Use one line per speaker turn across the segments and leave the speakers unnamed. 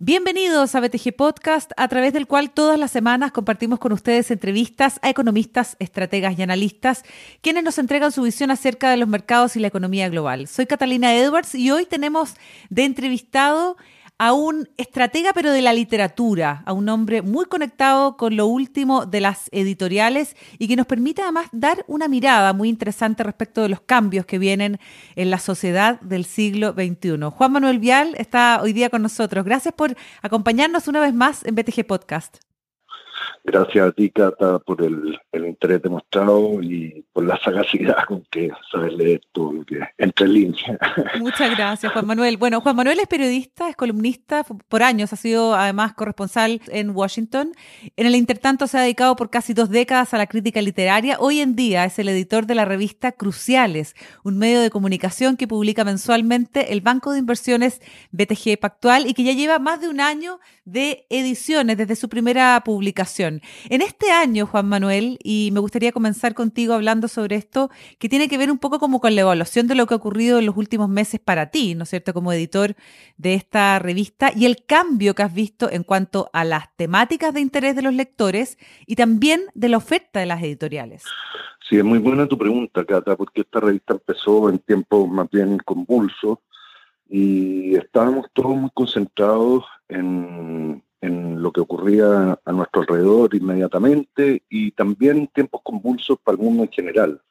Bienvenidos a BTG Podcast, a través del cual todas las semanas compartimos con ustedes entrevistas a economistas, estrategas y analistas, quienes nos entregan su visión acerca de los mercados y la economía global. Soy Catalina Edwards y hoy tenemos de entrevistado a un estratega pero de la literatura, a un hombre muy conectado con lo último de las editoriales y que nos permite además dar una mirada muy interesante respecto de los cambios que vienen en la sociedad del siglo XXI. Juan Manuel Vial está hoy día con nosotros. Gracias por acompañarnos una vez más en BTG Podcast.
Gracias a ti, Cata, por el, interés demostrado y por la sagacidad con que sabes leer todo lo que entre líneas.
Muchas gracias, Juan Manuel. Bueno, Juan Manuel es periodista, es columnista, por años ha sido además corresponsal en Washington. En el intertanto se ha dedicado por casi dos décadas a la crítica literaria. Hoy en día es el editor de la revista Cruciales, un medio de comunicación que publica mensualmente el Banco de Inversiones BTG Pactual y que ya lleva más de un año de ediciones desde su primera publicación. En este año, Juan Manuel, y me gustaría comenzar contigo hablando sobre esto, que tiene que ver un poco como con la evaluación de lo que ha ocurrido en los últimos meses para ti, ¿no es cierto?, como editor de esta revista y el cambio que has visto en cuanto a las temáticas de interés de los lectores y también de la oferta de las editoriales.
Sí, es muy buena tu pregunta, Cata, porque esta revista empezó en tiempos más bien convulsos y estábamos todos muy concentrados en, lo que ocurría a nuestro alrededor inmediatamente y también tiempos convulsos para el mundo en general.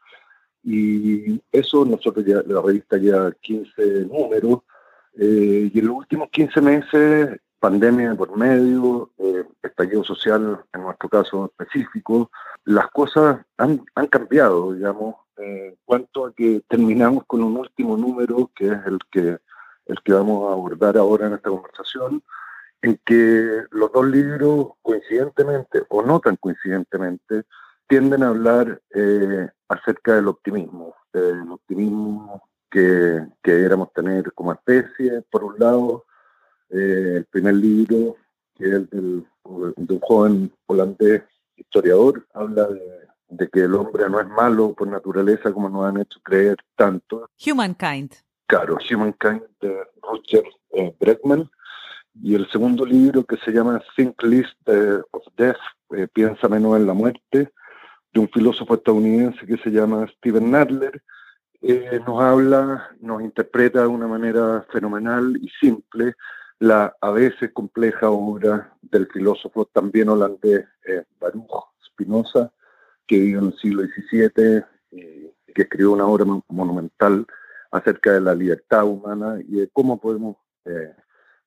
Y eso nosotros ya, la revista ya 15 números, eh, y en los últimos 15 meses, pandemia por medio, eh, estallido social en nuestro caso específico, las cosas han, han cambiado, digamos, en cuanto a que terminamos con un último número que es el que el que vamos a abordar ahora en esta conversación, en que los dos libros, coincidentemente o no tan coincidentemente, tienden a hablar eh, acerca del optimismo, del optimismo que, que deberíamos tener como especie, por un lado, eh, el primer libro, que es el del, de un joven holandés historiador, habla de, de que el hombre no es malo por naturaleza como nos han hecho creer tanto.
Humankind.
Claro, Humankind de Roger eh, Bregman. Y el segundo libro que se llama Think List eh, of Death, eh, Piensa menos en la muerte, de un filósofo estadounidense que se llama Steven Nadler, nos habla, nos interpreta de una manera fenomenal y simple la a veces compleja obra del filósofo también holandés Baruch Spinoza, que vivió en el siglo XVII y que escribió una obra monumental acerca de la libertad humana y de cómo podemos eh,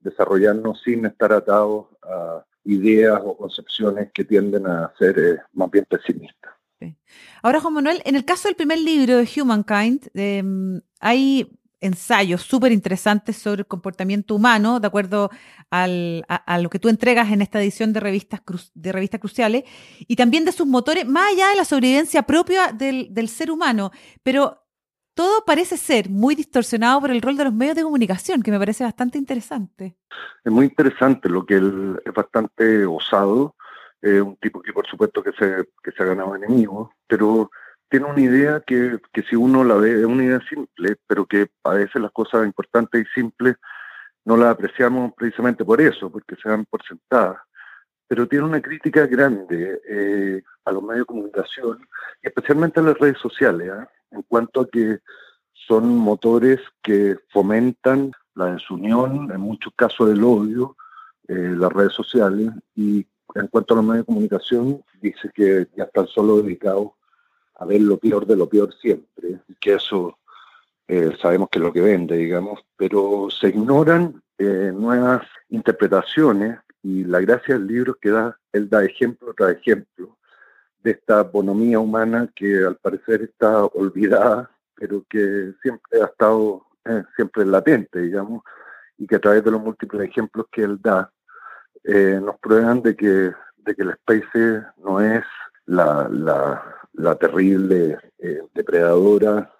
desarrollarnos sin estar atados a ideas o concepciones que tienden a ser eh, más bien pesimistas.
Ahora, Juan Manuel, en el caso del primer libro de Humankind, em, hay ensayos súper interesantes sobre el comportamiento humano, de acuerdo a, lo que tú entregas en esta edición de revistas, de revistas cruciales, y también de sus motores, más allá de la sobrevivencia propia del, del ser humano. Pero todo parece ser muy distorsionado por el rol de los medios de comunicación, que me parece bastante interesante.
Es muy interesante lo que él es bastante osado, eh, un tipo que por supuesto que se, que se ha ganado enemigos, pero tiene una idea que, que si uno la ve es una idea simple, pero que a veces las cosas importantes y simples no las apreciamos precisamente por eso, porque se dan por sentadas. Pero tiene una crítica grande eh, a los medios de comunicación, y especialmente a las redes sociales. ¿eh? En cuanto a que son motores que fomentan la desunión, en muchos casos el odio, eh, las redes sociales, y en cuanto a los medios de comunicación, dice que ya están solo dedicados a ver lo peor de lo peor siempre, que eso eh, sabemos que es lo que vende, digamos, pero se ignoran eh, nuevas interpretaciones y la gracia del libro es que da, él da ejemplo tras ejemplo de esta bonomía humana que al parecer está olvidada, pero que siempre ha estado eh, siempre latente, digamos, y que a través de los múltiples ejemplos que él da, eh, nos prueban de que, de que la especie no es la, la, terrible eh, depredadora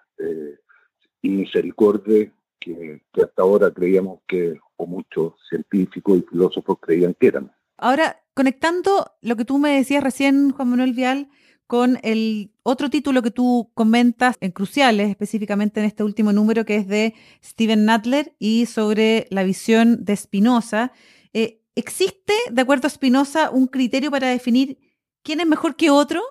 y misericordia que, que hasta ahora creíamos que, o muchos científicos y filósofos creían que eran.
Ahora, conectando lo que tú me decías recién, Juan Manuel Vial, con el otro título que tú comentas en Cruciales, específicamente en este último número que es de Steven Nadler y sobre la visión de Spinoza. Eh, ¿Existe, de acuerdo a Spinoza, un criterio para definir quién es mejor que otro?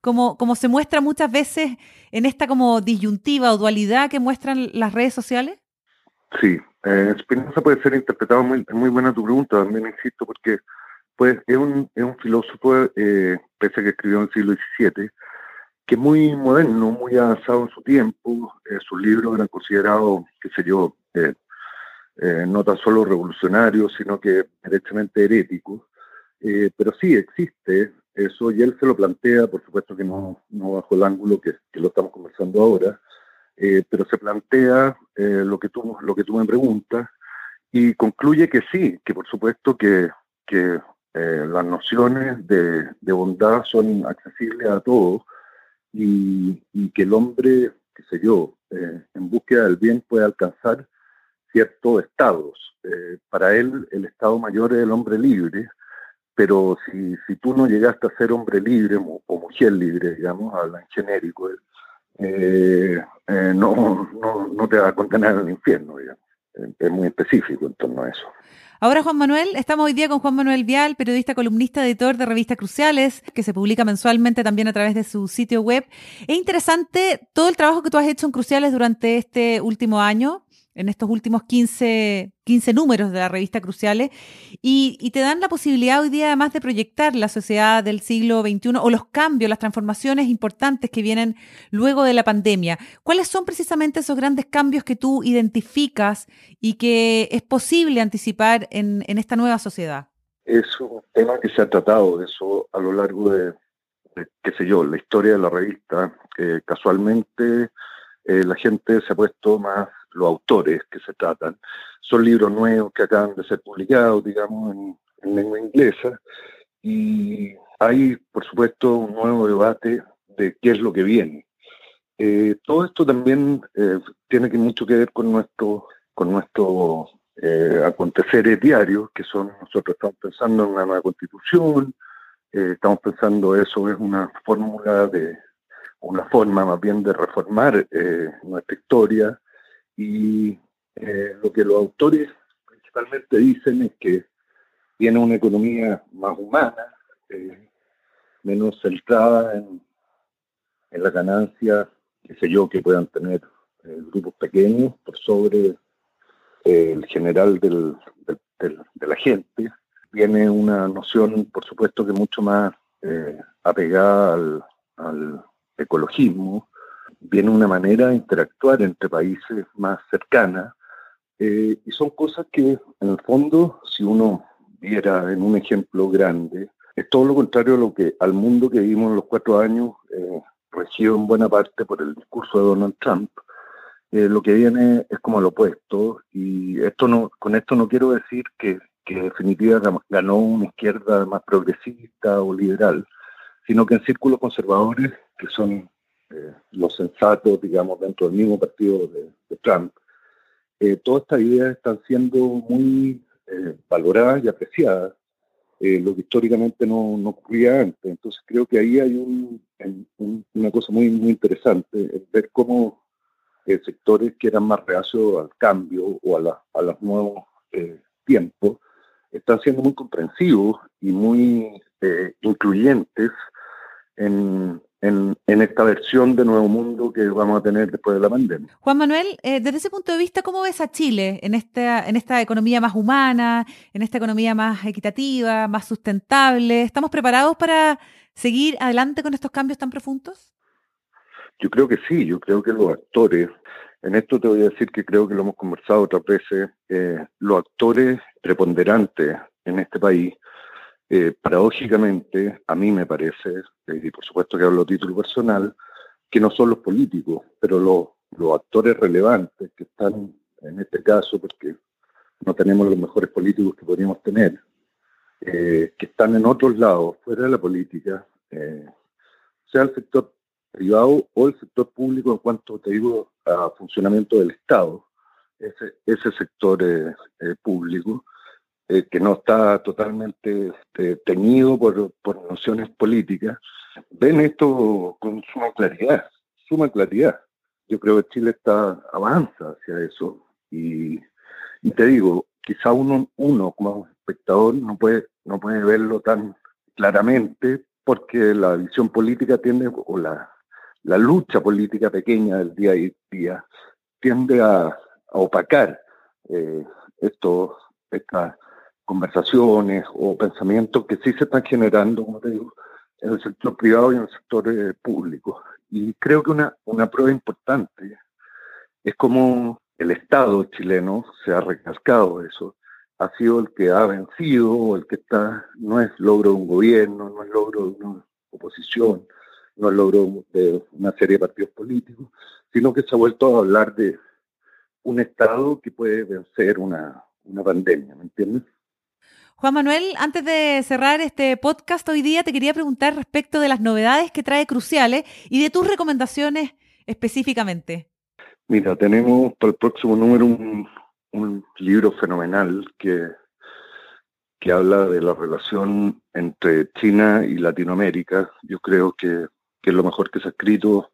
Como, como se muestra muchas veces en esta como disyuntiva o dualidad que muestran las redes sociales.
Sí, eh, Spinoza puede ser interpretado muy, muy buena tu pregunta, también insisto, porque pues es un, es un filósofo, eh, pese a que escribió en el siglo XVII, que es muy moderno, muy avanzado en su tiempo. Eh, sus libros eran considerados, qué sé yo, eh, no tan solo revolucionarios, sino que directamente heréticos. pero sí existe eso y él se lo plantea, por supuesto que no, no bajo el ángulo que, que lo estamos conversando ahora, pero se plantea lo, que tú, lo que tú me preguntas y concluye que sí, que por supuesto que eh, las nociones de, bondad son accesibles a todos y, que el hombre, qué sé yo, eh, en búsqueda del bien puede alcanzar ciertos estados. Eh, para él el estado mayor es el hombre libre, pero si, si tú no llegaste a ser hombre libre o, mujer libre, digamos, habla en genérico, no, no, no te va a condenar al infierno, digamos. Es muy específico en torno a eso.
Ahora, Juan Manuel, estamos hoy día con Juan Manuel Vial, periodista, columnista, editor de revistas Cruciales, que se publica mensualmente también a través de su sitio web. Es interesante todo el trabajo que tú has hecho en Cruciales durante este último año en estos últimos 15, 15 números de la revista Cruciales y, te dan la posibilidad hoy día además de proyectar la sociedad del siglo XXI o los cambios, las transformaciones importantes que vienen luego de la pandemia. ¿Cuáles son precisamente esos grandes cambios que tú identificas y que es posible anticipar en, esta nueva sociedad?
Es un tema que se ha tratado de eso a lo largo de, qué sé yo, la historia de la revista. casualmente eh, la gente se ha puesto más los autores que se tratan. Son libros nuevos que acaban de ser publicados, digamos, en, lengua inglesa. Y hay, por supuesto, un nuevo debate de qué es lo que viene. Eh, todo esto también eh, tiene que mucho que ver con nuestro, con nuestro eh, aconteceres diarios, que son, nosotros estamos pensando en una nueva constitución, estamos pensando eso es una fórmula de, una forma más bien de reformar nuestra historia, y eh, lo que los autores principalmente dicen es que tiene una economía más humana, eh, menos centrada en, en la ganancia, qué sé yo, que puedan tener eh, grupos pequeños por sobre el general de la gente. Tiene una noción, por supuesto, que mucho más apegada al ecologismo, viene una manera de interactuar entre países más cercana eh, y son cosas que en el fondo, si uno viera en un ejemplo grande, es todo lo contrario a lo que al mundo que vivimos en los cuatro años, eh, regido en buena parte por el discurso de Donald Trump. Eh, lo que viene es como lo opuesto y esto no, con esto no quiero decir que, que en definitiva ganó una izquierda más progresista o liberal, sino que en círculos conservadores que son eh, los sensatos, digamos, dentro del mismo partido de, Trump, eh, todas estas ideas están siendo muy eh, valoradas y apreciadas, lo que históricamente no, no, ocurría antes. Entonces creo que ahí hay un, una cosa muy, muy interesante, ver cómo sectores que eran más reacios al cambio o a, a los nuevos tiempos están siendo muy comprensivos y muy incluyentes en, en, esta versión de Nuevo Mundo que vamos a tener después de la pandemia.
Juan Manuel, eh, desde ese punto de vista, ¿cómo ves a Chile en esta, en esta economía más humana, en esta economía más equitativa, más sustentable? ¿Estamos preparados para seguir adelante con estos cambios tan profundos?
Yo creo que sí, yo creo que los actores, en esto te voy a decir que creo que lo hemos conversado otras veces, eh, los actores preponderantes en este país eh, paradójicamente, a mí me parece, eh, y por supuesto que hablo a título personal, que no son los políticos, pero los, actores relevantes que están en este caso, porque no tenemos los mejores políticos que podríamos tener, eh, que están en otros lados, fuera de la política, sea el sector privado o el sector público en cuanto, te digo, a funcionamiento del Estado, ese, ese sector público, eh, que no está totalmente este, teñido por, nociones políticas, ven esto con suma claridad, suma claridad. Yo creo que Chile está avanza hacia eso y, te digo, quizá uno, uno como espectador no puede, no puede verlo tan claramente porque la visión política tiende, o la, la lucha política pequeña del día a día, tiende a, opacar eh, estos, estas conversaciones o pensamientos que sí se están generando, como te digo, en el sector privado y en el sector eh, público. Y creo que una, una prueba importante es como el Estado chileno se ha recalcado eso, ha sido el que ha vencido, el que está, no es logro de un gobierno, no es logro de una oposición, no es logro de una serie de partidos políticos, sino que se ha vuelto a hablar de un Estado que puede vencer una, una pandemia, ¿me entiendes?
Juan Manuel, antes de cerrar este podcast hoy día, te quería preguntar respecto de las novedades que trae Cruciales y de tus recomendaciones específicamente.
Mira, tenemos para el próximo número un, libro fenomenal que, que habla de la relación entre China y Latinoamérica. Yo creo que, es lo mejor que se ha escrito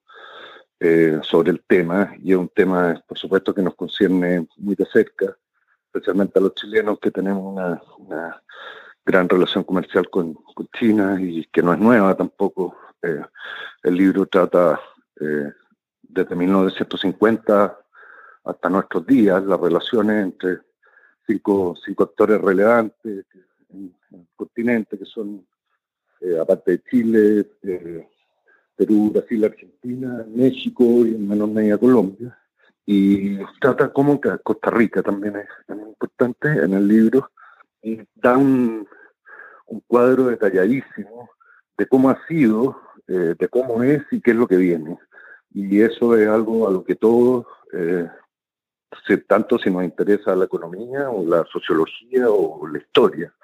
eh, sobre el tema y es un tema, por supuesto, que nos concierne muy de cerca especialmente a los chilenos que tenemos una, gran relación comercial con, China y que no es nueva tampoco. Eh, el libro trata eh, desde 1950 hasta nuestros días las relaciones entre cinco, cinco actores relevantes en, el continente, que son, eh, aparte de Chile, Perú, Brasil, Argentina, México y en menor medida Colombia y trata que Costa Rica también es, importante en el libro y da un, cuadro detalladísimo de cómo ha sido, eh, de cómo es y qué es lo que viene. Y eso es algo a lo que todos, eh, tanto si nos interesa la economía o la sociología o la historia,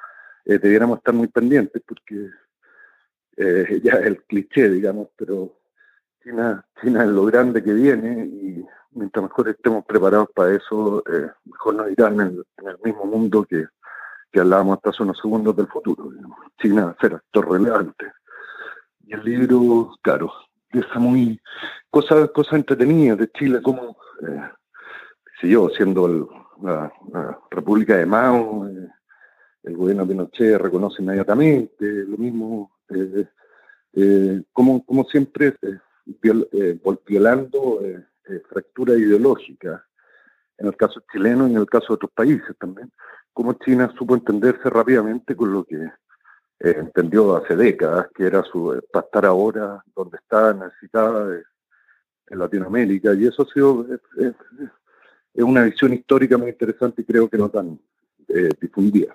eh, debiéramos estar muy pendientes porque ya es el cliché, digamos, pero China, China es lo grande que viene y mientras mejor estemos preparados para eso, eh, mejor nos irán en el, mismo mundo que, que, hablábamos hasta hace unos segundos del futuro. China será actor relevante. Y el libro, claro, deja muy cosas cosas entretenidas de Chile, como, eh, si yo, siendo la, República de Mao, eh, el gobierno de Pinochet reconoce inmediatamente, lo mismo, como, como siempre, violando eh, fractura ideológica, en el caso chileno y en el caso de otros países también, cómo China supo entenderse rápidamente con lo que eh, entendió hace décadas, que era su, eh, para estar ahora donde está necesitada en Latinoamérica, y eso ha sido es, una visión histórica muy interesante y creo que no tan difundida.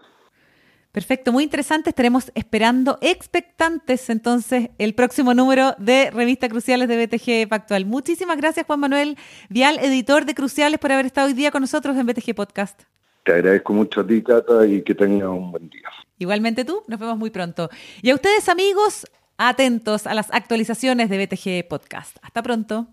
Perfecto, muy interesante. Estaremos esperando expectantes entonces el próximo número de Revista Cruciales de BTG Pactual. Muchísimas gracias Juan Manuel Vial, editor de Cruciales, por haber estado hoy día con nosotros en BTG Podcast.
Te agradezco mucho a ti, Cata, y que tengas un buen día.
Igualmente tú, nos vemos muy pronto. Y a ustedes, amigos, atentos a las actualizaciones de BTG Podcast. Hasta pronto.